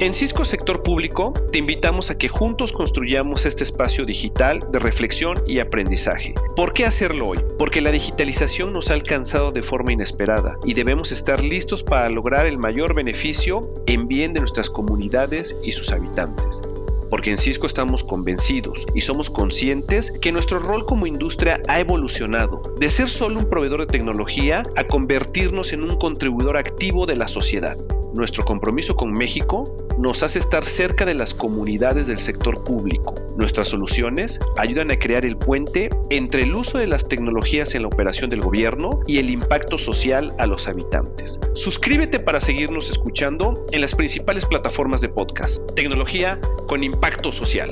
En Cisco Sector Público te invitamos a que juntos construyamos este espacio digital de reflexión y aprendizaje. ¿Por qué hacerlo hoy? Porque la digitalización nos ha alcanzado de forma inesperada y debemos estar listos para lograr el mayor beneficio en bien de nuestras comunidades y sus habitantes porque en Cisco estamos convencidos y somos conscientes que nuestro rol como industria ha evolucionado de ser solo un proveedor de tecnología a convertirnos en un contribuidor activo de la sociedad. Nuestro compromiso con México nos hace estar cerca de las comunidades del sector público. Nuestras soluciones ayudan a crear el puente entre el uso de las tecnologías en la operación del gobierno y el impacto social a los habitantes. Suscríbete para seguirnos escuchando en las principales plataformas de podcast. Tecnología con impacto social.